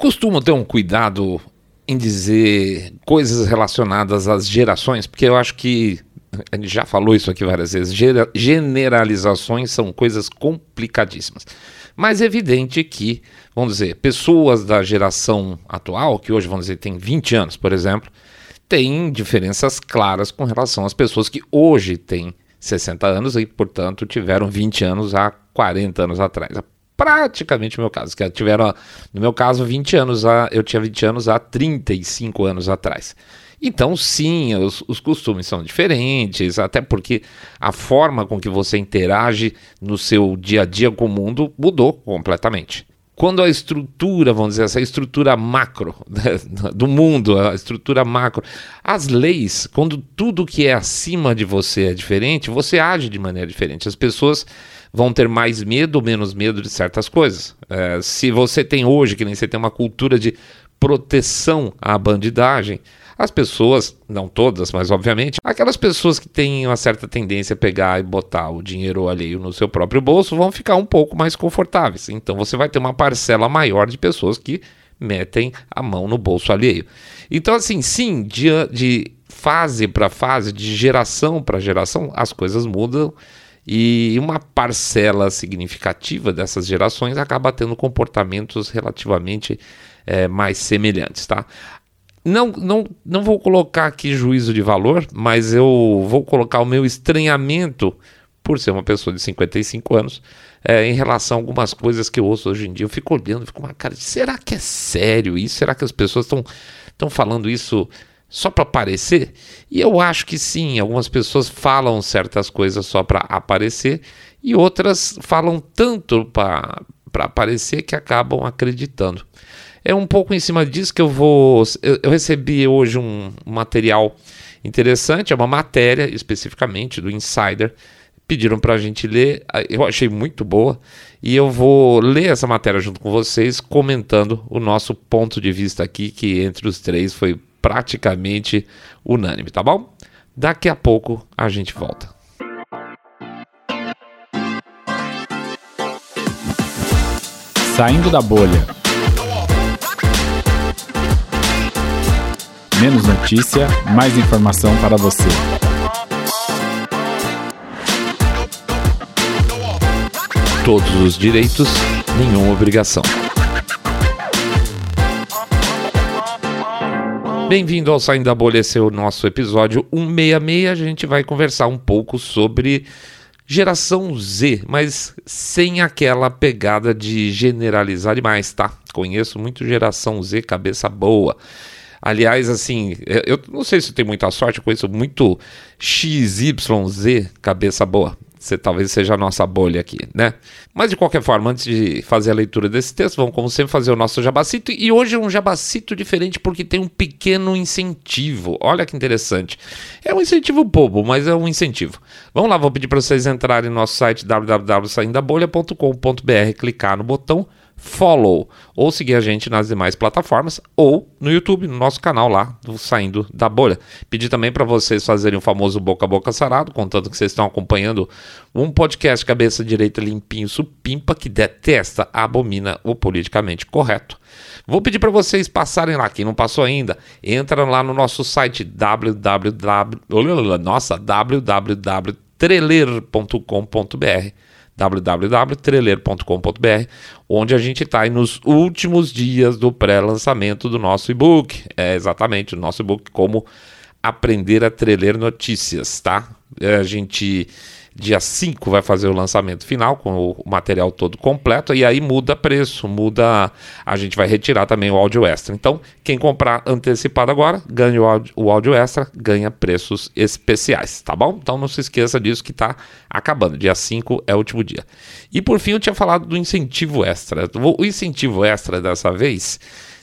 costumo ter um cuidado em dizer coisas relacionadas às gerações, porque eu acho que a gente já falou isso aqui várias vezes, generalizações são coisas complicadíssimas. Mas é evidente que, vamos dizer, pessoas da geração atual, que hoje, vamos dizer, tem 20 anos, por exemplo, têm diferenças claras com relação às pessoas que hoje têm 60 anos e, portanto, tiveram 20 anos há 40 anos atrás. Praticamente o meu caso, que tiveram, no meu caso, 20 anos, há, eu tinha 20 anos há 35 anos atrás. Então, sim, os, os, costumes são diferentes, até porque a forma com que você interage no seu dia a dia com o mundo mudou completamente. Quando a estrutura, vamos dizer, essa estrutura macro do mundo, a estrutura macro, as leis, quando tudo que é acima de você é diferente, você age de maneira diferente. As pessoas vão ter mais medo ou menos medo de certas coisas. É, se você tem hoje, que nem você tem uma cultura de proteção à bandidagem, as pessoas, não todas, mas obviamente, aquelas pessoas que têm uma certa tendência a pegar e botar o dinheiro alheio no seu próprio bolso vão ficar um pouco mais confortáveis. Então você vai ter uma parcela maior de pessoas que metem a mão no bolso alheio. Então, assim, sim, de, de fase para fase, de geração para geração, as coisas mudam e uma parcela significativa dessas gerações acaba tendo comportamentos relativamente é, mais semelhantes, tá? Não, não, não vou colocar aqui juízo de valor, mas eu vou colocar o meu estranhamento por ser uma pessoa de 55 anos é, em relação a algumas coisas que eu ouço hoje em dia. Eu fico olhando, fico uma cara, será que é sério isso? Será que as pessoas estão falando isso só para aparecer? E eu acho que sim, algumas pessoas falam certas coisas só para aparecer e outras falam tanto para aparecer que acabam acreditando. É um pouco em cima disso que eu vou. Eu, eu recebi hoje um material interessante, é uma matéria especificamente do Insider. Pediram para a gente ler, eu achei muito boa e eu vou ler essa matéria junto com vocês, comentando o nosso ponto de vista aqui, que entre os três foi praticamente unânime, tá bom? Daqui a pouco a gente volta. Saindo da bolha. Menos notícia, mais informação para você. Todos os direitos, nenhuma obrigação. Bem-vindo ao Saindo da Bolha, esse é o nosso episódio 166. A gente vai conversar um pouco sobre geração Z, mas sem aquela pegada de generalizar demais, tá? Conheço muito geração Z, cabeça boa. Aliás, assim, eu não sei se tem muita sorte, eu conheço muito XYZ, cabeça boa. Você talvez seja a nossa bolha aqui, né? Mas de qualquer forma, antes de fazer a leitura desse texto, vamos como sempre fazer o nosso jabacito. E hoje é um jabacito diferente porque tem um pequeno incentivo. Olha que interessante. É um incentivo bobo, mas é um incentivo. Vamos lá, vou pedir para vocês entrarem no nosso site www.saindabolha.com.br, clicar no botão follow ou seguir a gente nas demais plataformas ou no YouTube, no nosso canal lá do Saindo da Bolha. Pedir também para vocês fazerem o famoso boca a boca sarado, contando que vocês estão acompanhando um podcast cabeça direita limpinho supimpa que detesta, abomina o politicamente correto. Vou pedir para vocês passarem lá, quem não passou ainda, entra lá no nosso site www, nossa, www.treler.com.br www.treleiro.com.br, onde a gente está nos últimos dias do pré-lançamento do nosso e-book. É exatamente o nosso e-book Como Aprender a Treler Notícias, tá? É, a gente Dia 5 vai fazer o lançamento final com o material todo completo e aí muda preço, muda. A gente vai retirar também o áudio extra. Então, quem comprar antecipado agora, ganha o áudio, o áudio extra, ganha preços especiais, tá bom? Então não se esqueça disso que está acabando. Dia 5 é o último dia. E por fim, eu tinha falado do incentivo extra. O incentivo extra dessa vez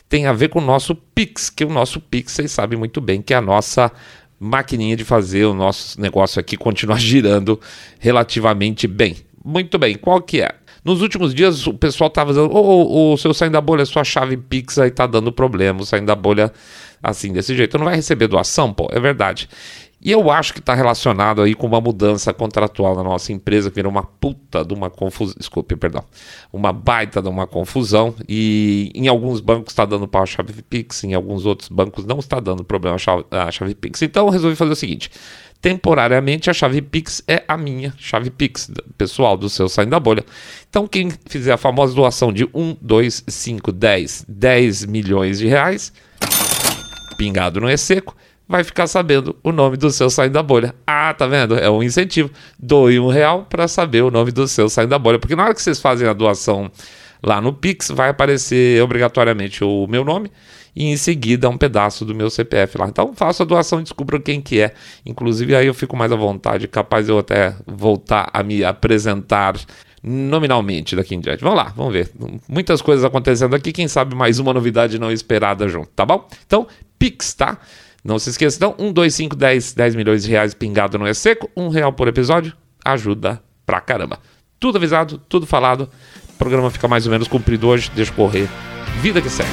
tem a ver com o nosso Pix, que o nosso Pix, vocês sabem muito bem, que é a nossa maquininha de fazer o nosso negócio aqui continuar girando relativamente bem. Muito bem, qual que é? Nos últimos dias o pessoal estava dizendo, ô, oh, oh, seu saindo da bolha, sua chave Pix aí tá dando problema, o saindo da bolha assim, desse jeito, não vai receber doação, pô, é verdade. E eu acho que está relacionado aí com uma mudança contratual na nossa empresa, que virou uma puta de uma confusão. Desculpe, perdão. Uma baita de uma confusão. E em alguns bancos está dando para a chave Pix, em alguns outros bancos não está dando problema a chave, a chave Pix. Então eu resolvi fazer o seguinte: temporariamente a chave Pix é a minha chave Pix, pessoal do seu Saindo da Bolha. Então quem fizer a famosa doação de 1, 2, 5, 10, 10 milhões de reais, pingado no E-Seco, vai ficar sabendo o nome do seu saindo da bolha. Ah, tá vendo? É um incentivo. Doe um real para saber o nome do seu saindo da bolha. Porque na hora que vocês fazem a doação lá no Pix, vai aparecer obrigatoriamente o meu nome e em seguida um pedaço do meu CPF lá. Então faço a doação e descubro quem que é. Inclusive aí eu fico mais à vontade, capaz eu até voltar a me apresentar nominalmente daqui em diante. Vamos lá, vamos ver. Muitas coisas acontecendo aqui, quem sabe mais uma novidade não esperada junto, tá bom? Então, Pix, tá? Não se esqueça, então, 1, 2, 5, 10, 10 milhões de reais pingado no E-Seco, um real por episódio, ajuda pra caramba. Tudo avisado, tudo falado. O programa fica mais ou menos cumprido hoje, deixa correr. Vida que segue.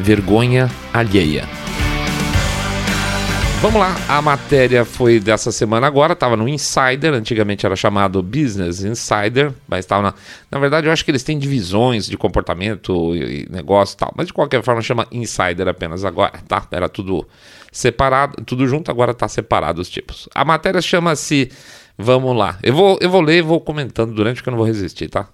Vergonha alheia. Vamos lá, a matéria foi dessa semana agora, estava no Insider, antigamente era chamado Business Insider, mas estava na. Na verdade, eu acho que eles têm divisões de comportamento e negócio e tal, mas de qualquer forma chama Insider apenas agora, tá? Era tudo separado, tudo junto, agora está separado os tipos. A matéria chama-se. Vamos lá, eu vou, eu vou ler e vou comentando durante, porque eu não vou resistir, tá?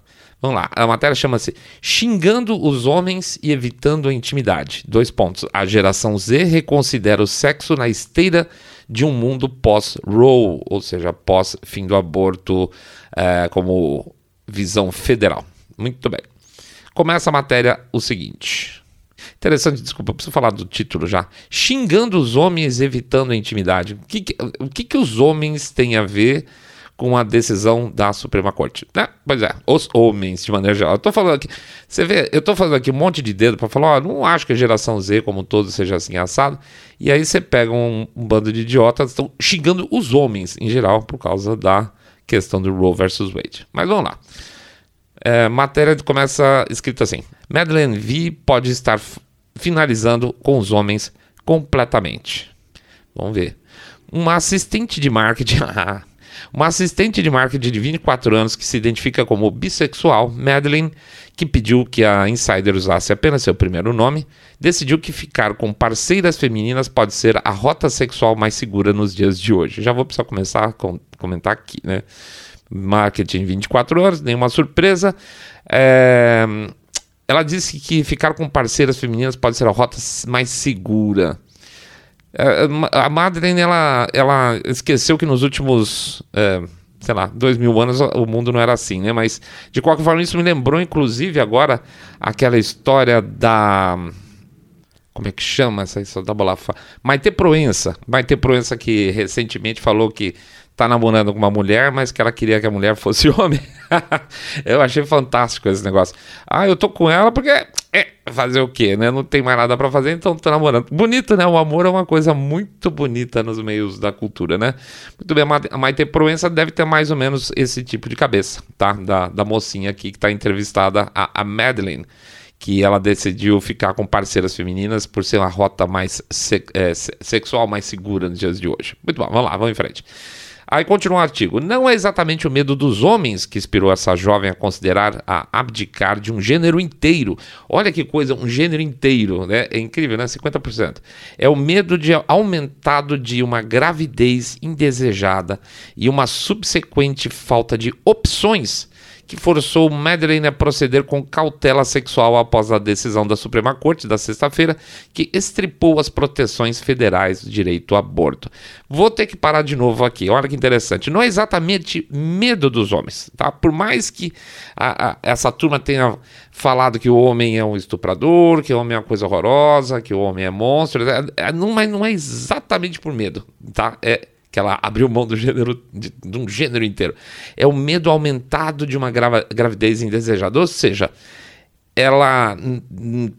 Vamos lá, a matéria chama-se Xingando os Homens e Evitando a Intimidade. Dois pontos. A geração Z reconsidera o sexo na esteira de um mundo pós-Roe, ou seja, pós-fim do aborto é, como visão federal. Muito bem. Começa a matéria o seguinte. Interessante, desculpa, preciso falar do título já. Xingando os homens, evitando a intimidade. O que, que o que, que os homens têm a ver com a decisão da Suprema Corte. Né? Pois é, os homens, de maneira geral. Eu tô falando aqui, você vê, eu tô fazendo aqui um monte de dedo para falar, ó, não acho que a geração Z, como todos, seja assim assado. E aí você pega um, um bando de idiotas, estão xingando os homens em geral por causa da questão do Roe versus Wade. Mas vamos lá. É, matéria começa escrito assim: Madeleine V pode estar finalizando com os homens completamente. Vamos ver. Uma assistente de marketing. Uma assistente de marketing de 24 anos que se identifica como bissexual, Madeline, que pediu que a Insider usasse apenas seu primeiro nome, decidiu que ficar com parceiras femininas pode ser a rota sexual mais segura nos dias de hoje. Já vou precisar começar a comentar aqui, né? Marketing 24 horas, nenhuma surpresa. É... Ela disse que ficar com parceiras femininas pode ser a rota mais segura. É, a Madeleine, ela, ela esqueceu que nos últimos, é, sei lá, dois mil anos o mundo não era assim, né? Mas, de qualquer forma, isso me lembrou, inclusive, agora, aquela história da... Como é que chama essa história da bola? Maite Proença. Maite Proença que recentemente falou que tá namorando com uma mulher, mas que ela queria que a mulher fosse homem. eu achei fantástico esse negócio. Ah, eu tô com ela porque é fazer o quê, né? Não tem mais nada para fazer, então tô namorando. Bonito, né? O amor é uma coisa muito bonita nos meios da cultura, né? Muito bem, a Maite Proença deve ter mais ou menos esse tipo de cabeça, tá? Da, da mocinha aqui que tá entrevistada, a, a Madeline que ela decidiu ficar com parceiras femininas por ser uma rota mais se, é, sexual mais segura nos dias de hoje. Muito bom, vamos lá, vamos em frente. Aí continua o artigo. Não é exatamente o medo dos homens que inspirou essa jovem a considerar a abdicar de um gênero inteiro. Olha que coisa, um gênero inteiro, né? É incrível, né? 50%. É o medo de aumentado de uma gravidez indesejada e uma subsequente falta de opções que forçou Madeleine a proceder com cautela sexual após a decisão da Suprema Corte da sexta-feira, que estripou as proteções federais do direito ao aborto. Vou ter que parar de novo aqui, olha que interessante. Não é exatamente medo dos homens, tá? Por mais que a, a, essa turma tenha falado que o homem é um estuprador, que o homem é uma coisa horrorosa, que o homem é monstro, é, é, não, mas não é exatamente por medo, tá? É que ela abriu mão do gênero, de, de um gênero inteiro. É o medo aumentado de uma grava, gravidez indesejada. Ou seja, ela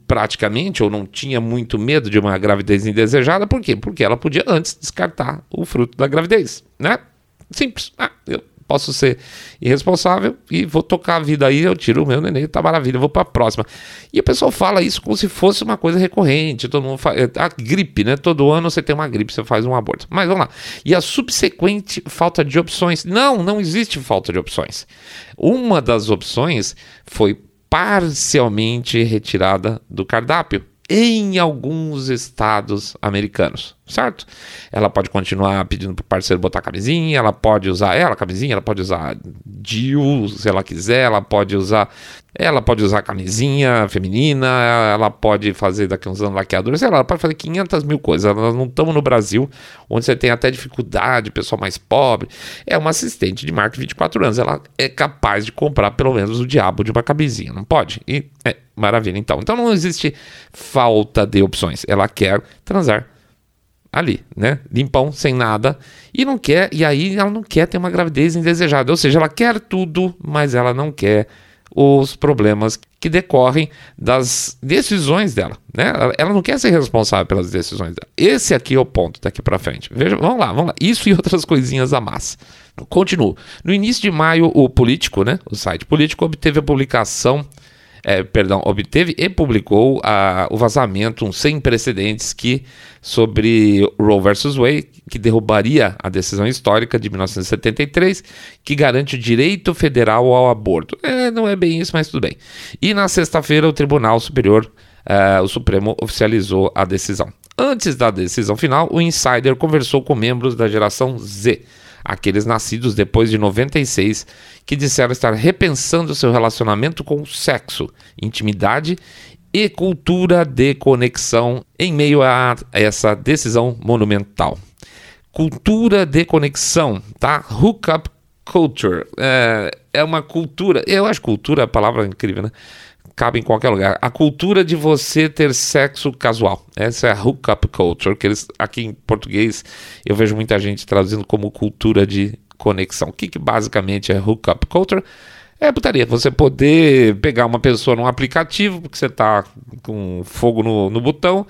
praticamente ou não tinha muito medo de uma gravidez indesejada, por quê? Porque ela podia antes descartar o fruto da gravidez, né? Simples. Ah, eu posso ser irresponsável e vou tocar a vida aí, eu tiro o meu neném, tá maravilha, vou para a próxima. E o pessoal fala isso como se fosse uma coisa recorrente, todo mundo faz, a gripe, né? Todo ano você tem uma gripe, você faz um aborto. Mas vamos lá. E a subsequente falta de opções? Não, não existe falta de opções. Uma das opções foi parcialmente retirada do cardápio em alguns estados americanos, certo? Ela pode continuar pedindo para o parceiro botar camisinha, ela pode usar ela camisinha, ela pode usar DIU se ela quiser, ela pode usar ela pode usar camisinha feminina, ela pode fazer daqui uns anos laqueadura, sei lá, ela pode fazer 500 mil coisas. Nós não estamos no Brasil, onde você tem até dificuldade, pessoal mais pobre. É uma assistente de marketing 24 anos, ela é capaz de comprar pelo menos o diabo de uma camisinha, não pode? E é maravilha, então. Então não existe falta de opções. Ela quer transar ali, né? Limpão, sem nada. E não quer, e aí ela não quer ter uma gravidez indesejada. Ou seja, ela quer tudo, mas ela não quer os problemas que decorrem das decisões dela. Né? Ela não quer ser responsável pelas decisões dela. Esse aqui é o ponto daqui para frente. Veja, vamos lá, vamos lá. Isso e outras coisinhas a mais. Continuo. No início de maio, o Político, né, o site Político, obteve a publicação é, perdão, obteve e publicou a, o vazamento um sem precedentes que sobre Roe versus Wade, que derrubaria a decisão histórica de 1973, que garante o direito federal ao aborto. É, não é bem isso, mas tudo bem. E na sexta-feira o Tribunal Superior, uh, o Supremo, oficializou a decisão. Antes da decisão final, o insider conversou com membros da geração Z aqueles nascidos depois de 96 que disseram estar repensando seu relacionamento com o sexo, intimidade e cultura de conexão em meio a essa decisão monumental. Cultura de conexão, tá? Hookup culture. É, é uma cultura, eu acho cultura a palavra incrível, né? Cabe em qualquer lugar. A cultura de você ter sexo casual. Essa é a hookup culture, que eles, aqui em português eu vejo muita gente traduzindo como cultura de conexão. O que, que basicamente é hookup culture? É putaria, você poder pegar uma pessoa num aplicativo, porque você está com fogo no, no botão,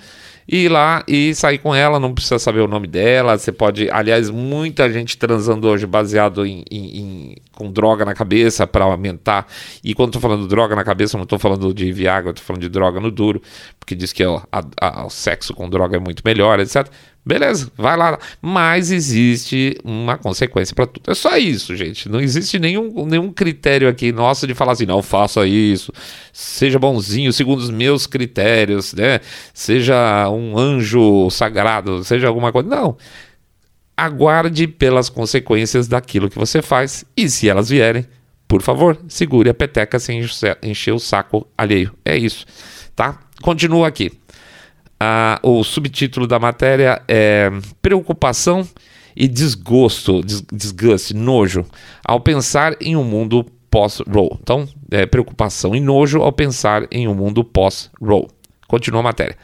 ir lá e sair com ela, não precisa saber o nome dela. Você pode, aliás, muita gente transando hoje baseado em, em com droga na cabeça para aumentar. E quando estou falando droga na cabeça, não estou falando de Viagra, estou falando de droga no duro, porque diz que ó, a, a, o sexo com droga é muito melhor, etc. Beleza, vai lá. Mas existe uma consequência para tudo. É só isso, gente. Não existe nenhum, nenhum critério aqui nosso de falar assim, não faça isso, seja bonzinho segundo os meus critérios, né? Seja um anjo sagrado, seja alguma coisa. Não. Aguarde pelas consequências daquilo que você faz e se elas vierem, por favor, segure a peteca sem encher o saco alheio. É isso, tá? Continua aqui. Ah, o subtítulo da matéria é Preocupação e desgosto, des desgaste, nojo, ao pensar em um mundo pós-roll. Então, é, preocupação e nojo ao pensar em um mundo pós-roll. Continua a matéria.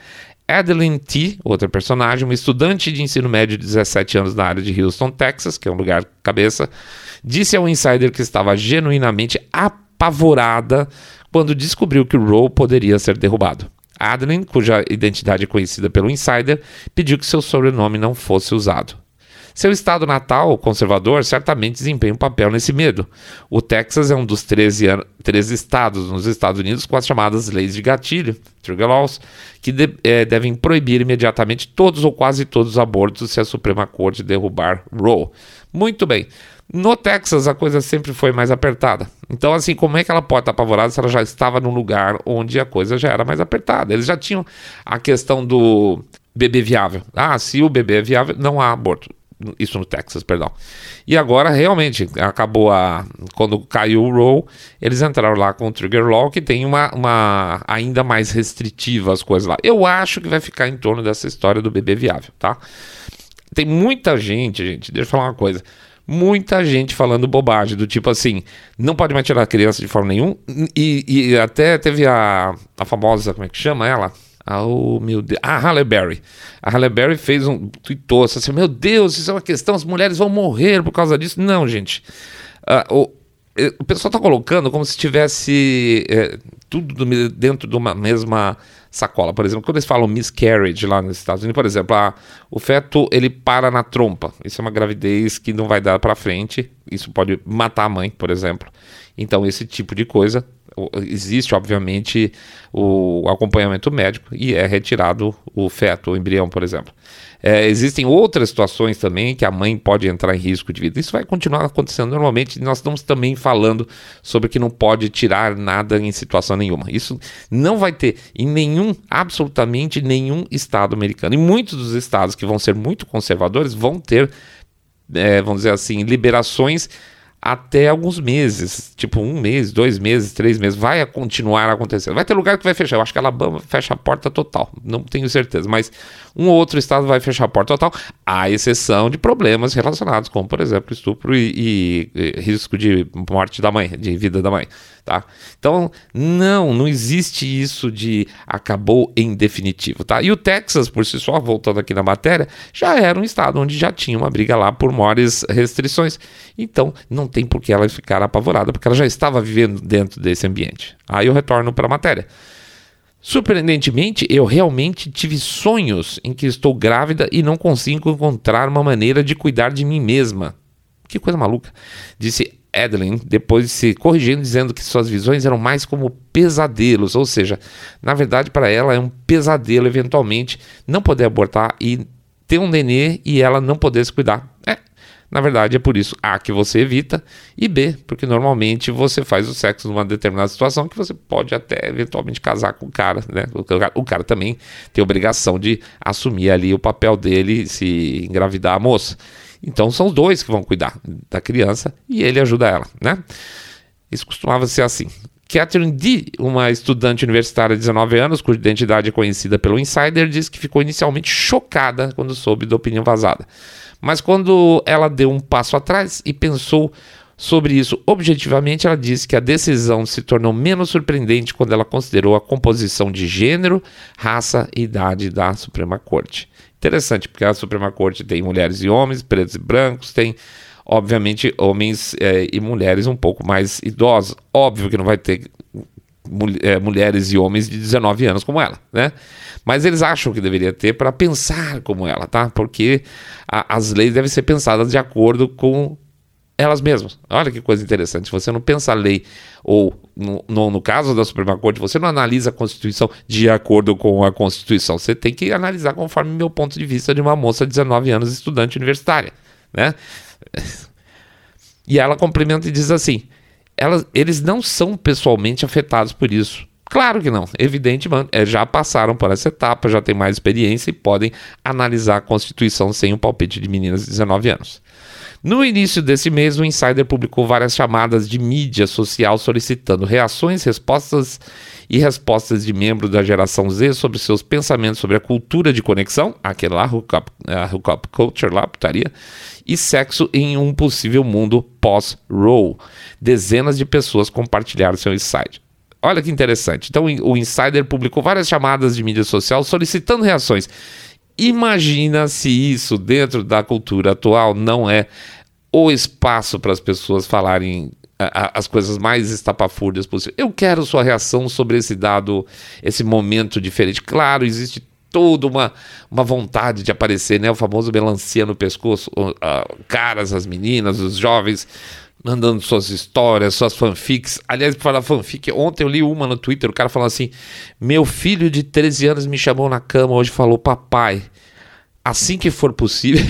Adeline T., outra personagem, uma estudante de ensino médio de 17 anos na área de Houston, Texas, que é um lugar cabeça, disse ao insider que estava genuinamente apavorada quando descobriu que Roe poderia ser derrubado. Adeline, cuja identidade é conhecida pelo insider, pediu que seu sobrenome não fosse usado. Seu estado natal, conservador, certamente desempenha um papel nesse medo. O Texas é um dos 13, 13 estados nos Estados Unidos com as chamadas leis de gatilho, trigger laws, que de, é, devem proibir imediatamente todos ou quase todos os abortos se a Suprema Corte derrubar Roe. Muito bem. No Texas, a coisa sempre foi mais apertada. Então, assim, como é que ela pode estar apavorada se ela já estava num lugar onde a coisa já era mais apertada? Eles já tinham a questão do bebê viável. Ah, se o bebê é viável, não há aborto. Isso no Texas, perdão. E agora, realmente, acabou a. Quando caiu o Roe, eles entraram lá com o Trigger Law, que tem uma, uma. ainda mais restritiva as coisas lá. Eu acho que vai ficar em torno dessa história do bebê viável, tá? Tem muita gente, gente, deixa eu falar uma coisa muita gente falando bobagem, do tipo assim, não pode mais tirar a criança de forma nenhuma. E, e até teve a, a famosa, como é que chama ela? Ah, oh, meu Deus. A Halle Berry. A Halle Berry fez um tweetou assim: Meu Deus, isso é uma questão, as mulheres vão morrer por causa disso. Não, gente. Uh, o, é, o pessoal está colocando como se tivesse é, tudo dentro de uma mesma sacola. Por exemplo, quando eles falam miscarriage lá nos Estados Unidos, por exemplo, a, o feto ele para na trompa. Isso é uma gravidez que não vai dar para frente. Isso pode matar a mãe, por exemplo. Então, esse tipo de coisa existe, obviamente, o acompanhamento médico e é retirado o feto, o embrião, por exemplo. É, existem outras situações também que a mãe pode entrar em risco de vida. Isso vai continuar acontecendo normalmente. Nós estamos também falando sobre que não pode tirar nada em situação nenhuma. Isso não vai ter em nenhum, absolutamente nenhum estado americano. E muitos dos estados que vão ser muito conservadores vão ter, é, vamos dizer assim, liberações até alguns meses, tipo um mês, dois meses, três meses, vai continuar acontecendo. Vai ter lugar que vai fechar. Eu acho que Alabama fecha a porta total, não tenho certeza, mas um ou outro estado vai fechar a porta total, à exceção de problemas relacionados com, por exemplo, estupro e, e, e risco de morte da mãe, de vida da mãe. Tá? Então, não, não existe isso de acabou em definitivo. Tá? E o Texas, por si só, voltando aqui na matéria, já era um estado onde já tinha uma briga lá por maiores restrições. Então, não tem por que ela ficar apavorada, porque ela já estava vivendo dentro desse ambiente. Aí eu retorno para a matéria. Surpreendentemente, eu realmente tive sonhos em que estou grávida e não consigo encontrar uma maneira de cuidar de mim mesma. Que coisa maluca. Disse Adeline, depois se corrigindo, dizendo que suas visões eram mais como pesadelos, ou seja, na verdade, para ela é um pesadelo eventualmente não poder abortar e ter um nenê e ela não poder se cuidar. É, na verdade, é por isso, A, que você evita, e B, porque normalmente você faz o sexo numa determinada situação que você pode até eventualmente casar com o cara, né? O cara, o cara também tem obrigação de assumir ali o papel dele se engravidar a moça. Então são dois que vão cuidar da criança e ele ajuda ela, né? Isso costumava ser assim. Catherine D., uma estudante universitária de 19 anos, cuja identidade é conhecida pelo Insider, diz que ficou inicialmente chocada quando soube da opinião vazada. Mas quando ela deu um passo atrás e pensou sobre isso objetivamente, ela disse que a decisão se tornou menos surpreendente quando ela considerou a composição de gênero, raça e idade da Suprema Corte. Interessante, porque a Suprema Corte tem mulheres e homens, pretos e brancos, tem, obviamente, homens é, e mulheres um pouco mais idosos. Óbvio que não vai ter é, mulheres e homens de 19 anos como ela, né? Mas eles acham que deveria ter para pensar como ela, tá? Porque a, as leis devem ser pensadas de acordo com elas mesmas. Olha que coisa interessante. Você não pensa a lei, ou no, no, no, caso da Suprema Corte, você não analisa a Constituição de acordo com a Constituição. Você tem que analisar conforme meu ponto de vista de uma moça de 19 anos, estudante universitária, né? E ela complementa e diz assim: elas, eles não são pessoalmente afetados por isso. Claro que não, evidentemente, é, já passaram por essa etapa, já têm mais experiência e podem analisar a Constituição sem o palpite de meninas de 19 anos. No início desse mês, o Insider publicou várias chamadas de mídia social solicitando reações, respostas e respostas de membros da geração Z sobre seus pensamentos sobre a cultura de conexão, aquele lá, hookup, uh, hookup culture lá, putaria, e sexo em um possível mundo pós-roll. Dezenas de pessoas compartilharam seu insight. Olha que interessante. Então, o Insider publicou várias chamadas de mídia social solicitando reações. Imagina se isso, dentro da cultura atual, não é o espaço para as pessoas falarem as coisas mais estapafúrdias possíveis. Eu quero sua reação sobre esse dado, esse momento diferente. Claro, existe toda uma, uma vontade de aparecer, né? O famoso melancia no pescoço, uh, caras, as meninas, os jovens mandando suas histórias, suas fanfics. Aliás, para falar fanfic, ontem eu li uma no Twitter, o cara falando assim: Meu filho de 13 anos me chamou na cama hoje falou, papai, assim que for possível,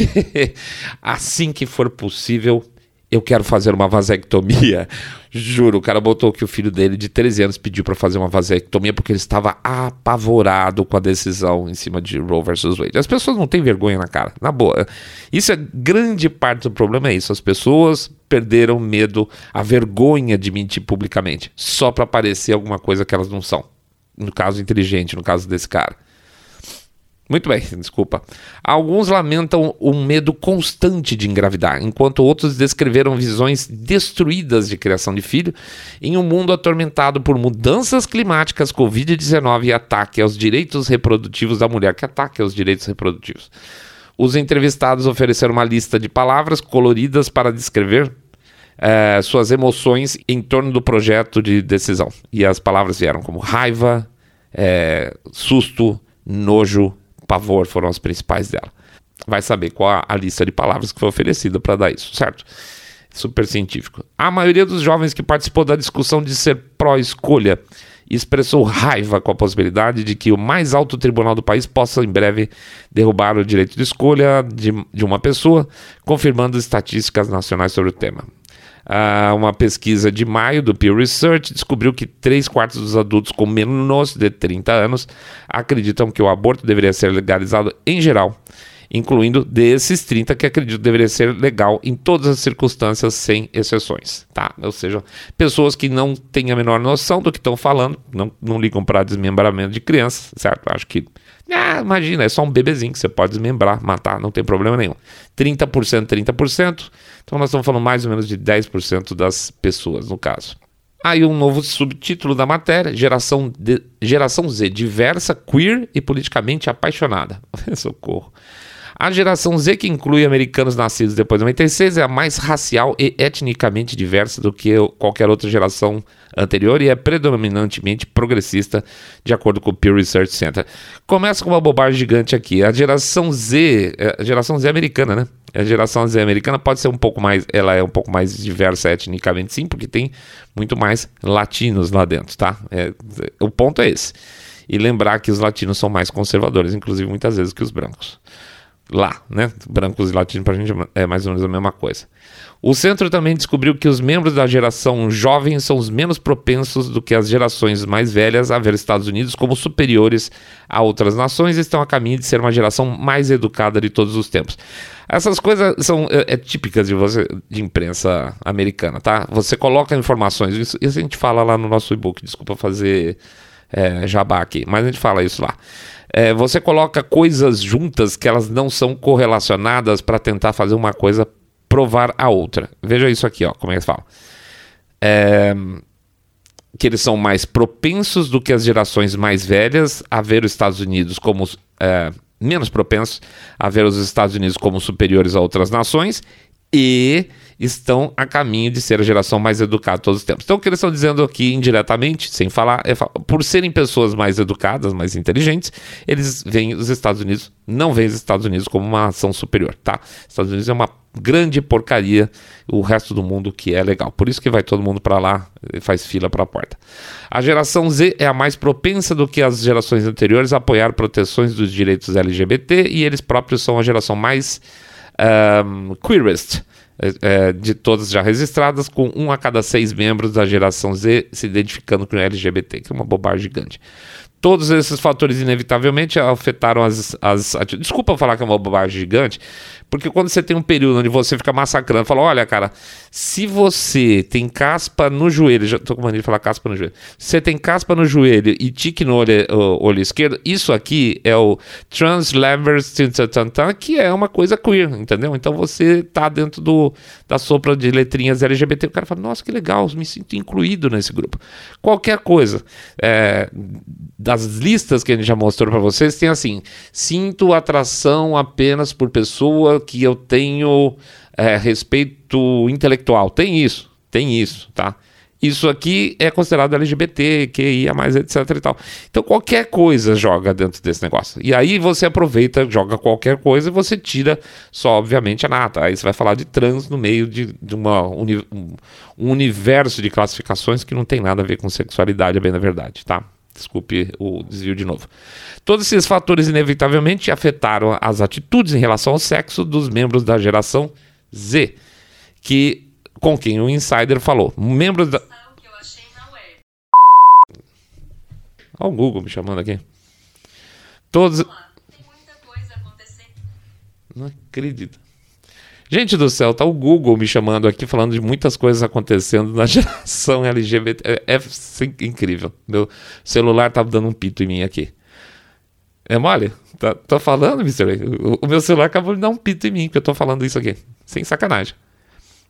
assim que for possível, eu quero fazer uma vasectomia. Juro, o cara botou que o filho dele de 13 anos pediu para fazer uma vasectomia porque ele estava apavorado com a decisão em cima de Roe versus Wade. As pessoas não têm vergonha na cara, na boa. Isso é grande parte do problema é isso. As pessoas perderam medo, a vergonha de mentir publicamente, só para parecer alguma coisa que elas não são. No caso inteligente, no caso desse cara. Muito bem, desculpa. Alguns lamentam um medo constante de engravidar, enquanto outros descreveram visões destruídas de criação de filho em um mundo atormentado por mudanças climáticas, Covid-19 e ataque aos direitos reprodutivos da mulher, que ataque aos direitos reprodutivos. Os entrevistados ofereceram uma lista de palavras coloridas para descrever é, suas emoções em torno do projeto de decisão. E as palavras vieram como raiva, é, susto, nojo, pavor foram as principais dela. Vai saber qual a, lista de palavras que foi oferecida para dar isso, certo? Super científico. A maioria dos jovens que participou da discussão de ser pró-escolha expressou raiva com a possibilidade de que o mais alto tribunal do país possa em breve derrubar o direito de escolha de, de uma pessoa, confirmando estatísticas nacionais sobre o tema. Uh, uma pesquisa de maio do Pew Research descobriu que 3 quartos dos adultos com menos de 30 anos acreditam que o aborto deveria ser legalizado em geral incluindo desses 30 que acredito deveria ser legal em todas as circunstâncias, sem exceções, tá? Ou seja, pessoas que não têm a menor noção do que estão falando, não, não ligam para desmembramento de crianças, certo? Acho que, ah, imagina, é só um bebezinho que você pode desmembrar, matar, não tem problema nenhum. 30%, 30%, então nós estamos falando mais ou menos de 10% das pessoas, no caso. Aí um novo subtítulo da matéria: geração, de, geração Z, diversa, queer e politicamente apaixonada. Socorro. A geração Z, que inclui americanos nascidos depois de 96, é a mais racial e etnicamente diversa do que qualquer outra geração anterior e é predominantemente progressista, de acordo com o Pew Research Center. Começa com uma bobagem gigante aqui. A geração Z, é, a geração Z americana, né? A geração Z americana pode ser um pouco mais, ela é um pouco mais diversa etnicamente, sim, porque tem muito mais latinos lá dentro, tá? É, o ponto é esse. E lembrar que os latinos são mais conservadores, inclusive muitas vezes que os brancos lá, né? Brancos e latinos para a gente é mais ou menos a mesma coisa. O centro também descobriu que os membros da geração jovem são os menos propensos do que as gerações mais velhas a ver Estados Unidos como superiores a outras nações e estão a caminho de ser uma geração mais educada de todos os tempos. Essas coisas são é, é típicas de você de imprensa americana, tá? Você coloca informações, isso, isso a gente fala lá no nosso e-book, desculpa fazer é, jabá aqui, mas a gente fala isso lá é, você coloca coisas juntas que elas não são correlacionadas para tentar fazer uma coisa provar a outra. Veja isso aqui, ó, como é que fala. É, que eles são mais propensos do que as gerações mais velhas a ver os Estados Unidos como é, menos propensos a ver os Estados Unidos como superiores a outras nações e estão a caminho de ser a geração mais educada todos os tempos. Então, o que eles estão dizendo aqui indiretamente, sem falar, é por serem pessoas mais educadas, mais inteligentes, eles veem os Estados Unidos, não veem os Estados Unidos como uma ação superior, tá? Estados Unidos é uma grande porcaria, o resto do mundo que é legal. Por isso que vai todo mundo para lá e faz fila para a porta. A geração Z é a mais propensa do que as gerações anteriores a apoiar proteções dos direitos LGBT e eles próprios são a geração mais um, queerest é, é, de todas já registradas, com um a cada seis membros da geração Z se identificando com LGBT, que é uma bobagem gigante. Todos esses fatores, inevitavelmente, afetaram as, as Desculpa falar que é uma bobagem gigante, porque quando você tem um período onde você fica massacrando, fala: olha, cara, se você tem caspa no joelho, já tô com mania de falar caspa no joelho. Se você tem caspa no joelho e tique no olho, olho esquerdo, isso aqui é o Translevers que é uma coisa queer, entendeu? Então você tá dentro do, da sopra de letrinhas LGBT. O cara fala: nossa, que legal, me sinto incluído nesse grupo. Qualquer coisa. É, das listas que a gente já mostrou para vocês, tem assim: sinto atração apenas por pessoa que eu tenho é, respeito intelectual. Tem isso, tem isso, tá? Isso aqui é considerado LGBT, QIA, etc e tal. Então qualquer coisa joga dentro desse negócio. E aí você aproveita, joga qualquer coisa e você tira só, obviamente, a nata. Aí você vai falar de trans no meio de, de uma, uni, um universo de classificações que não tem nada a ver com sexualidade, é bem na verdade, tá? Desculpe o desvio de novo. Todos esses fatores inevitavelmente afetaram as atitudes em relação ao sexo dos membros da geração Z, que com quem o insider falou. Membros da Olha o Google me chamando aqui. Todos Não acredito. Gente do céu, tá o Google me chamando aqui, falando de muitas coisas acontecendo na geração LGBT. É, é incrível. Meu celular tá dando um pito em mim aqui. É mole? Tá, tô falando, Mr. O, o, meu celular acabou de dar um pito em mim, que eu tô falando isso aqui. Sem sacanagem.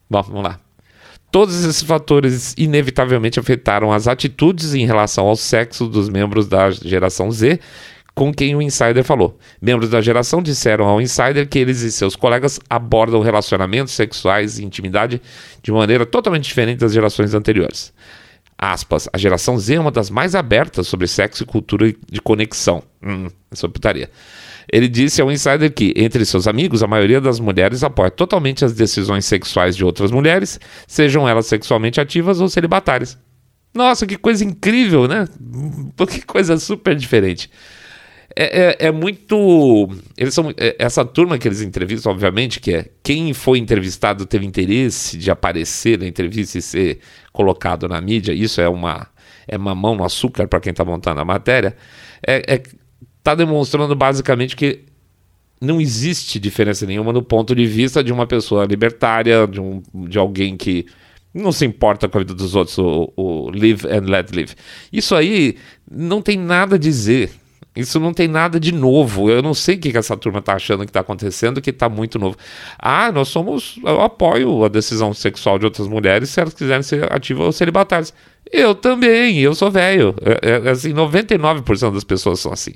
Bom, vamos lá. Todos esses fatores inevitavelmente afetaram as atitudes em relação ao sexo dos membros da geração Z, com quem o Insider falou. Membros da geração disseram ao Insider que eles e seus colegas abordam relacionamentos sexuais e intimidade de maneira totalmente diferente das gerações anteriores. Aspas, a geração Z é uma das mais abertas sobre sexo e cultura de conexão. Hum, essa é putaria. Ele disse ao Insider que, entre seus amigos, a maioria das mulheres apoia totalmente as decisões sexuais de outras mulheres, sejam elas sexualmente ativas ou celibatárias. Nossa, que coisa incrível, né? Que coisa super diferente. É, é, é, muito. Eles são. É, essa turma que eles entrevistam, obviamente, que é quem foi entrevistado teve interesse de aparecer na entrevista e ser colocado na mídia. Isso é uma é mamão no açúcar para quem está montando a matéria. É, é, está demonstrando basicamente que não existe diferença nenhuma no ponto de vista de uma pessoa libertária, de, um, de alguém que não se importa com a vida dos outros, o, o live and let live. Isso aí não tem nada a dizer. Isso não tem nada de novo. Eu não sei o que, essa turma está achando que está acontecendo, que está muito novo. Ah, nós somos. Eu apoio a decisão sexual de outras mulheres se elas quiserem ser ativas ou celibatárias. Eu também, eu sou velho. É, é, assim, 99% das pessoas são assim.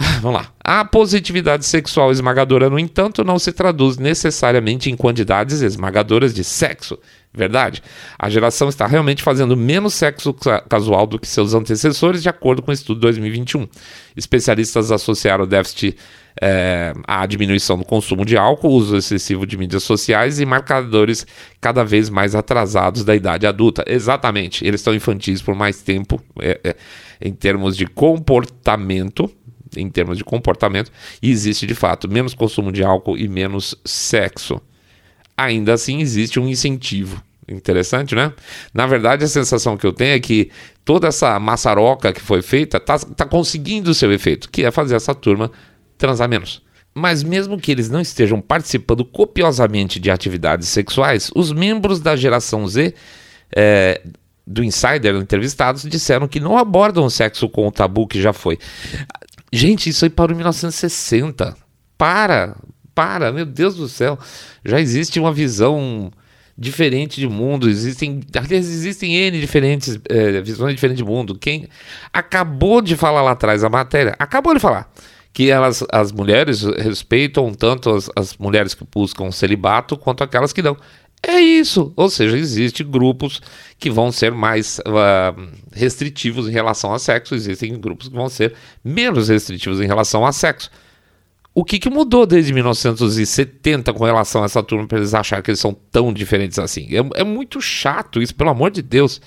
Vamos lá. A positividade sexual esmagadora, no entanto, não se traduz necessariamente em quantidades esmagadoras de sexo. Verdade? A geração está realmente fazendo menos sexo casual do que seus antecessores, de acordo com o estudo 2021. Especialistas associaram o déficit é, à diminuição do consumo de álcool, uso excessivo de mídias sociais e marcadores cada vez mais atrasados da idade adulta. Exatamente, eles estão infantis por mais tempo é, é, em termos de comportamento em termos de comportamento, e existe de fato menos consumo de álcool e menos sexo. Ainda assim, existe um incentivo. Interessante, né? Na verdade, a sensação que eu tenho é que toda essa maçaroca que foi feita está tá conseguindo o seu efeito, que é fazer essa turma transar menos. Mas mesmo que eles não estejam participando copiosamente de atividades sexuais, os membros da geração Z é, do Insider entrevistados disseram que não abordam o sexo com o tabu que já foi. Gente, isso aí parou em 1960. Para, para, meu Deus do céu. Já existe uma visão diferente de mundo, existem, existem N diferentes é, visões diferentes de mundo. Quem acabou de falar lá atrás a matéria, acabou de falar que elas, as mulheres respeitam tanto as, as mulheres que buscam celibato quanto aquelas que não. É isso. Ou seja, existem grupos que vão ser mais uh, restritivos em relação a sexo, existem grupos que vão ser menos restritivos em relação a sexo. O que, que mudou desde 1970 com relação a essa turma para eles acharem que eles são tão diferentes assim? É, é, muito chato isso, pelo amor de Deus.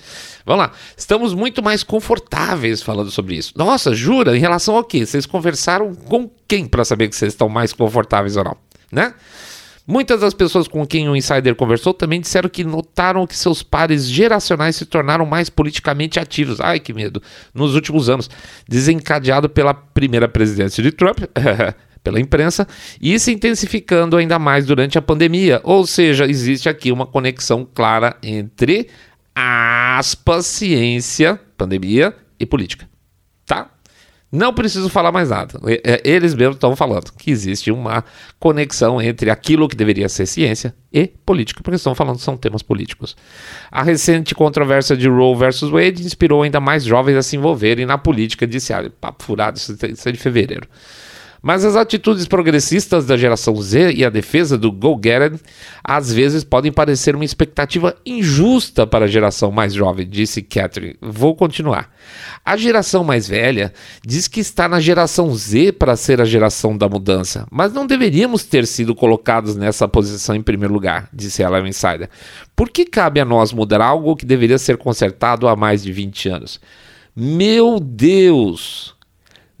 Vamos lá, estamos muito mais confortáveis falando sobre isso. Nossa, jura? Em relação ao quê? Vocês conversaram com quem para saber que vocês estão mais confortáveis ou não? Né? Muitas das pessoas com quem o Insider conversou também disseram que notaram que seus pares geracionais se tornaram mais politicamente ativos. Ai, que medo! Nos últimos anos, desencadeado pela primeira presidência de Trump. pela imprensa e se intensificando ainda mais durante a pandemia. Ou seja, existe aqui uma conexão clara entre aspas, ciência, pandemia e política. Não preciso falar mais nada. É, eles mesmos estão falando que existe uma conexão entre aquilo que deveria ser ciência e política, porque estão falando que são temas políticos. A recente controvérsia de Roe versus Wade inspirou ainda mais jovens a se envolverem na política, disse, ah, papo furado, isso é de fevereiro. Mas as atitudes progressistas da geração Z e a defesa do go-getter às vezes podem parecer uma expectativa injusta para a geração mais jovem, disse Catherine. Vou continuar. A geração mais velha diz que está na geração Z para ser a geração da mudança, mas não deveríamos ter sido colocados nessa posição em primeiro lugar, disse ela ao Insider. Por que cabe a nós mudar algo que deveria ser consertado há mais de 20 anos? Meu Deus!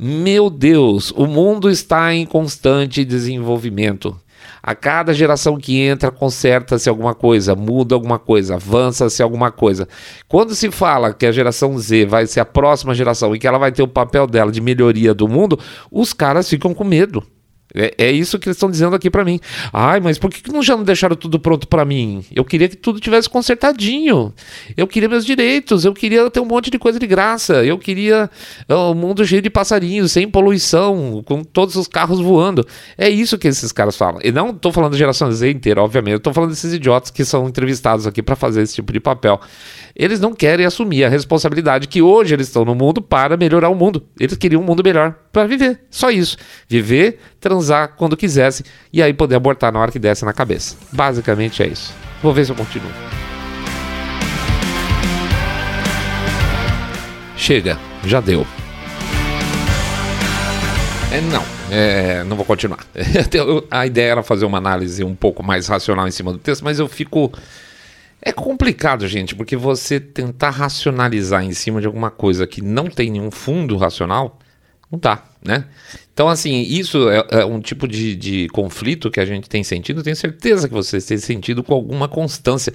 Meu Deus, o mundo está em constante desenvolvimento. A cada geração que entra, conserta-se alguma coisa, muda alguma coisa, avança-se alguma coisa. Quando se fala que a geração Z vai ser a próxima geração e que ela vai ter o papel dela de melhoria do mundo, os caras ficam com medo. É, é isso que eles estão dizendo aqui para mim. Ai, mas por que, que não já não deixaram tudo pronto para mim? Eu queria que tudo tivesse consertadinho. Eu queria meus direitos. Eu queria ter um monte de coisa de graça. Eu queria o um mundo cheio de passarinhos, sem poluição, com todos os carros voando. É isso que esses caras falam. E não estou falando da geração Z inteira, obviamente. Eu estou falando desses idiotas que são entrevistados aqui para fazer esse tipo de papel. Eles não querem assumir a responsabilidade que hoje eles estão no mundo para melhorar o mundo. Eles queriam um mundo melhor. Para viver. Só isso. Viver, transar quando quisesse e aí poder abortar na hora que desse na cabeça. Basicamente é isso. Vou ver se eu continuo. Chega, já deu. É, não, é, não vou continuar. A ideia era fazer uma análise um pouco mais racional em cima do texto, mas eu fico. É complicado, gente, porque você tentar racionalizar em cima de alguma coisa que não tem nenhum fundo racional, não dá, né? Então, assim, isso é, é um tipo de, de conflito que a gente tem sentido, tenho certeza que vocês têm sentido com alguma constância.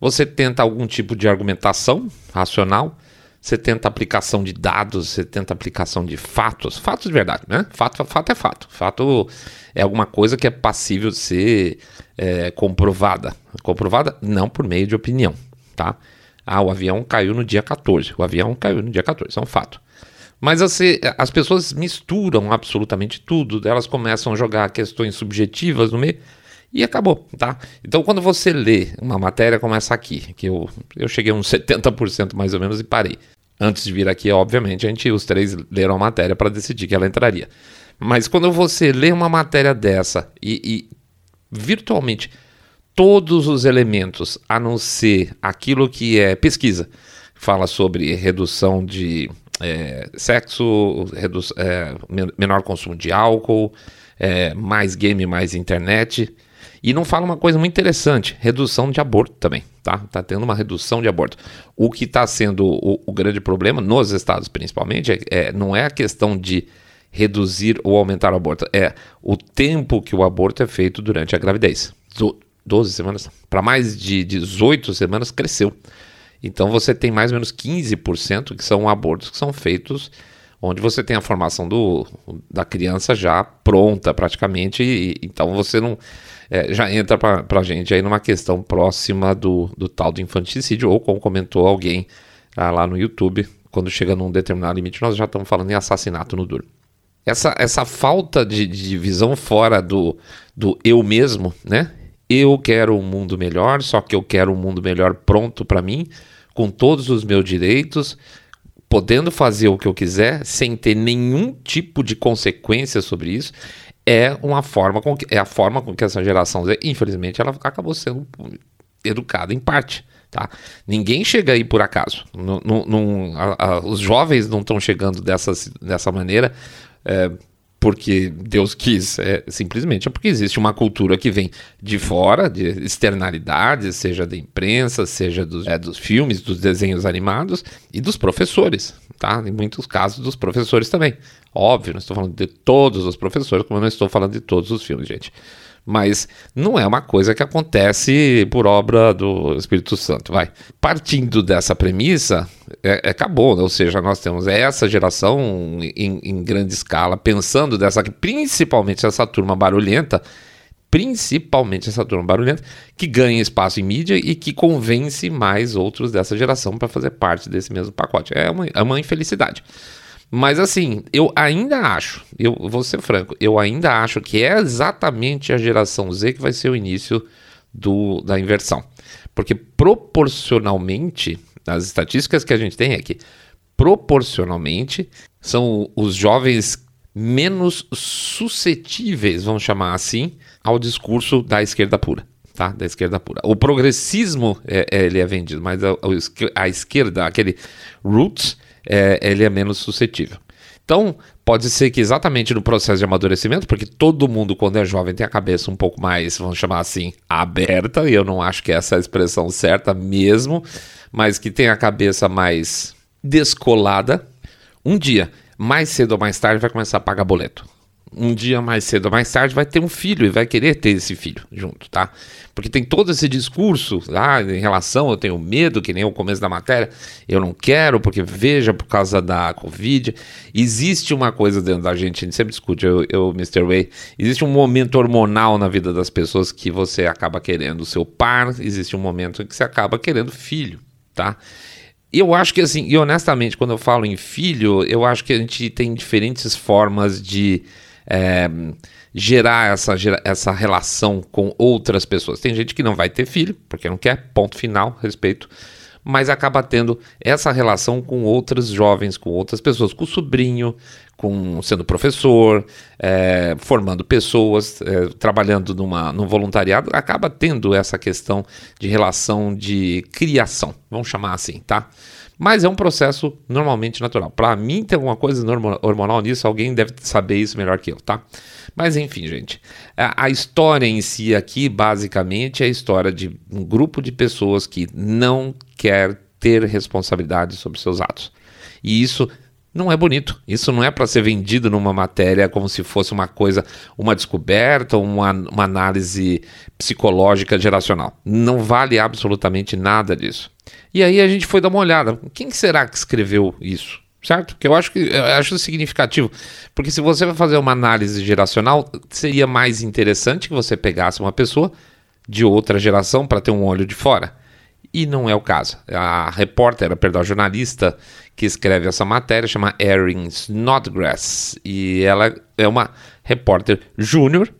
Você tenta algum tipo de argumentação racional, você tenta aplicação de dados, você tenta aplicação de fatos, fatos de verdade, né? Fato, fato é fato. Fato é alguma coisa que é passível de ser é, comprovada. Comprovada não por meio de opinião, tá? Ah, o avião caiu no dia 14. O avião caiu no dia 14, isso é um fato. Mas assim, as pessoas misturam absolutamente tudo, elas começam a jogar questões subjetivas no meio e acabou, tá? Então, quando você lê uma matéria como essa aqui, que eu, eu cheguei a uns 70% mais ou menos e parei. Antes de vir aqui, obviamente, a gente, os três leram a matéria para decidir que ela entraria. Mas quando você lê uma matéria dessa e, e virtualmente todos os elementos, a não ser aquilo que é pesquisa, fala sobre redução de é, sexo, é, menor consumo de álcool, é, mais game, mais internet. E não fala uma coisa muito interessante: redução de aborto também, tá? Tá tendo uma redução de aborto. O que está sendo o, o, grande problema, nos estados principalmente, é, é, não é a questão de reduzir ou aumentar o aborto, é o tempo que o aborto é feito durante a gravidez. 12 semanas, para mais de 18 semanas, cresceu. Então você tem mais ou menos 15% que são abortos que são feitos onde você tem a formação do, da criança já pronta praticamente, e, então você não é, já entra para a gente aí numa questão próxima do, do tal do infanticídio, ou como comentou alguém ah, lá no YouTube, quando chega num determinado limite, nós já estamos falando em assassinato no duro. Essa, essa falta de, de visão fora do, do eu mesmo, né? Eu quero um mundo melhor, só que eu quero um mundo melhor pronto para mim, com todos os meus direitos, podendo fazer o que eu quiser, sem ter nenhum tipo de consequência sobre isso é uma forma que, é a forma com que essa geração infelizmente, ela acabou sendo educada em parte. Tá? Ninguém chega aí por acaso. a, a, os jovens não estão chegando dessa, dessa maneira é, porque Deus quis, é, simplesmente é porque existe uma cultura que vem de fora, de externalidades, seja da imprensa, seja dos, é, dos filmes, dos desenhos animados e dos professores, tá? Em muitos casos dos professores também. Óbvio, não estou falando de todos os professores, como eu não estou falando de todos os filmes, gente. Mas não é uma coisa que acontece por obra do Espírito Santo, vai. Partindo dessa premissa, é, é, acabou, né? ou seja, nós temos essa geração em, em grande escala, pensando dessa, principalmente essa turma barulhenta, principalmente essa turma barulhenta, que ganha espaço em mídia e que convence mais outros dessa geração para fazer parte desse mesmo pacote. É uma, é uma infelicidade. Mas assim, eu ainda acho, eu vou ser franco, eu ainda acho que é exatamente a geração Z que vai ser o início do, da inversão. Porque proporcionalmente, as estatísticas que a gente tem é que proporcionalmente são os jovens menos suscetíveis, vamos chamar assim, ao discurso da esquerda pura. Tá? Da esquerda pura. O progressismo é, é, ele é vendido, mas a, a esquerda, aquele roots, é, ele é menos suscetível. Então, pode ser que exatamente no processo de amadurecimento, porque todo mundo, quando é jovem, tem a cabeça um pouco mais, vamos chamar assim, aberta, e eu não acho que essa é a expressão certa mesmo, mas que tem a cabeça mais descolada, um dia, mais cedo ou mais tarde, vai começar a pagar boleto um dia mais cedo ou mais tarde vai ter um filho e vai querer ter esse filho junto, tá? Porque tem todo esse discurso lá em relação, eu tenho medo, que nem o começo da matéria, eu não quero, porque veja, por causa da Covid. Existe uma coisa dentro da gente, a gente sempre discute, eu, eu Mr. Way, existe um momento hormonal na vida das pessoas que você acaba querendo o seu par, existe um momento em que você acaba querendo filho, tá? Eu acho que assim, e honestamente, quando eu falo em filho, eu acho que a gente tem diferentes formas de é, gerar essa, essa relação com outras pessoas. Tem gente que não vai ter filho, porque não quer, ponto final, respeito. mas acaba tendo essa relação com outros jovens, com outras pessoas, com o sobrinho, com sendo professor, é, formando pessoas, é, trabalhando numa, num voluntariado, acaba tendo essa questão de relação de criação, vamos chamar assim, tá? Mas é um processo normalmente natural. Para mim, tem alguma coisa hormonal nisso, alguém deve saber isso melhor que eu, tá? Mas enfim, gente. A história em si aqui, basicamente, é a história de um grupo de pessoas que não quer ter responsabilidade sobre seus atos. E isso não é bonito. Isso não é para ser vendido numa matéria como se fosse uma coisa, uma descoberta, uma, uma análise psicológica geracional. Não vale absolutamente nada disso. E aí a gente foi dar uma olhada. Quem será que escreveu isso? Certo? Porque eu acho que eu acho significativo. Porque se você vai fazer uma análise geracional, seria mais interessante que você pegasse uma pessoa de outra geração para ter um olho de fora. E não é o caso. A repórter, perdão, a jornalista que escreve essa matéria chama Erin Snodgrass. E ela é uma repórter júnior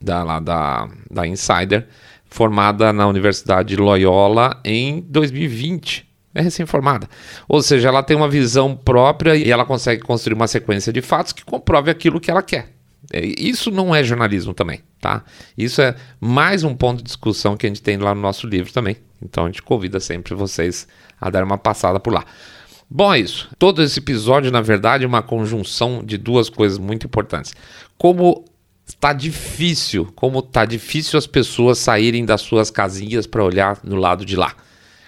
da, lá da, da Insider formada na Universidade de Loyola em 2020. É recém-formada. Ou seja, ela tem uma visão própria e ela consegue construir uma sequência de fatos que comprove aquilo que ela quer. É, isso não é jornalismo também, tá? Isso é mais um ponto de discussão que a gente tem lá no nosso livro também. Então a gente convida sempre vocês a dar uma passada por lá. Bom, é isso. Todo esse episódio, na verdade, é uma conjunção de duas coisas muito importantes. Como está difícil, como está difícil as pessoas saírem das suas casinhas para olhar no lado de lá.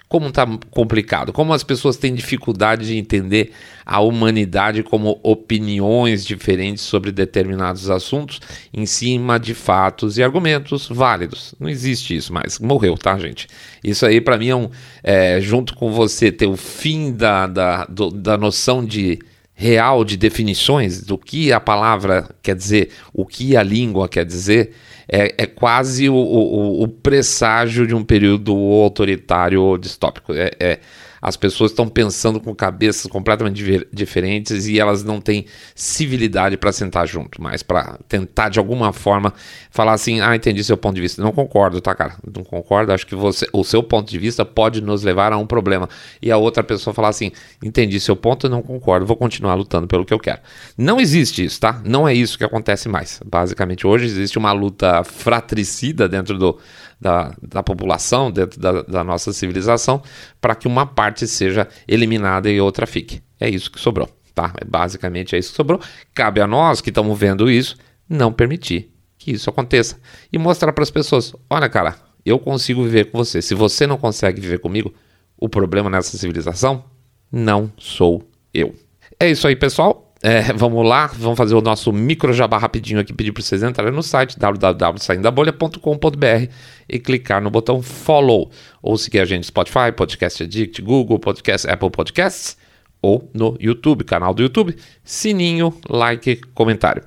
Como está complicado, como as pessoas têm dificuldade de entender a humanidade como opiniões diferentes sobre determinados assuntos em cima de fatos e argumentos válidos. Não existe isso mais. Morreu, tá, gente? Isso aí, para mim, é um. É, junto com você ter o fim da, da, do, da noção de real de definições do que a palavra quer dizer, o que a língua quer dizer, é, é quase o, o, o, presságio de um período autoritário ou distópico. É, é, as pessoas estão pensando com cabeças completamente diferentes e elas não têm civilidade para sentar junto, mas para tentar de alguma forma falar assim: ah, entendi seu ponto de vista. Não concordo, tá, cara? Não concordo. Acho que você, o seu ponto de vista pode nos levar a um problema. E a outra pessoa falar assim: entendi seu ponto, não concordo, vou continuar lutando pelo que eu quero. Não existe isso, tá? Não é isso que acontece mais. Basicamente, hoje existe uma luta fratricida dentro do da, da população, dentro da, da nossa civilização, para que uma parte seja eliminada e outra fique. É isso que sobrou, tá? É basicamente é isso que sobrou. Cabe a nós que estamos vendo isso não permitir que isso aconteça e mostrar para as pessoas: olha, cara, eu consigo viver com você. Se você não consegue viver comigo, o problema nessa civilização não sou eu. É isso aí, pessoal. É, vamos lá, vamos fazer o nosso micro jabá rapidinho aqui, pedir para vocês entrarem no site www.saindabolha.com.br e clicar no botão follow, ou seguir a gente no Spotify, Podcast Addict, Google Podcast, Apple Podcasts, ou no YouTube, canal do YouTube, sininho, like, comentário.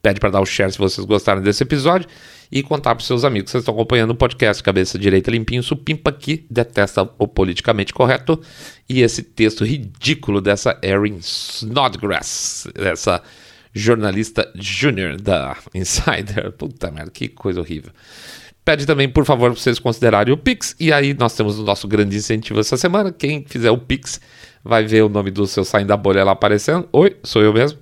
Pede para dar o share se vocês gostaram desse episódio e contar para seus amigos. Vocês estão acompanhando o podcast Cabeça Direita Limpinho Supimpa que detesta o politicamente correto e esse texto ridículo dessa Erin Snodgrass, essa jornalista júnior da Insider. Puta merda, que coisa horrível. Pede também, por favor, para vocês considerarem o Pix. E aí nós temos o nosso grande incentivo essa semana. Quem fizer o Pix vai ver o nome do seu saindo da bolha lá aparecendo. Oi, sou eu mesmo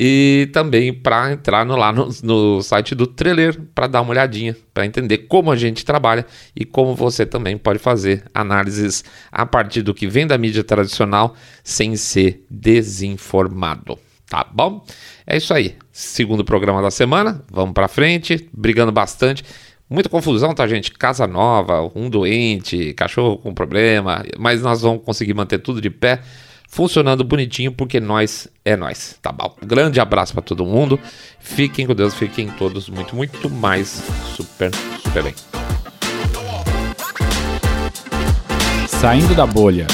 e também para entrar no, lá no, no site do Trailer para dar uma olhadinha, para entender como a gente trabalha e como você também pode fazer análises a partir do que vem da mídia tradicional sem ser desinformado. Tá bom? É isso aí. Segundo programa da semana, vamos para frente, brigando bastante. Muita confusão, tá, gente? Casa nova, um doente, cachorro com problema, mas nós vamos conseguir manter tudo de pé funcionando bonitinho, porque nós é nós, tá bom? grande abraço para todo mundo. Fiquem com Deus, fiquem todos muito, muito mais super, super bem. Saindo da bolha.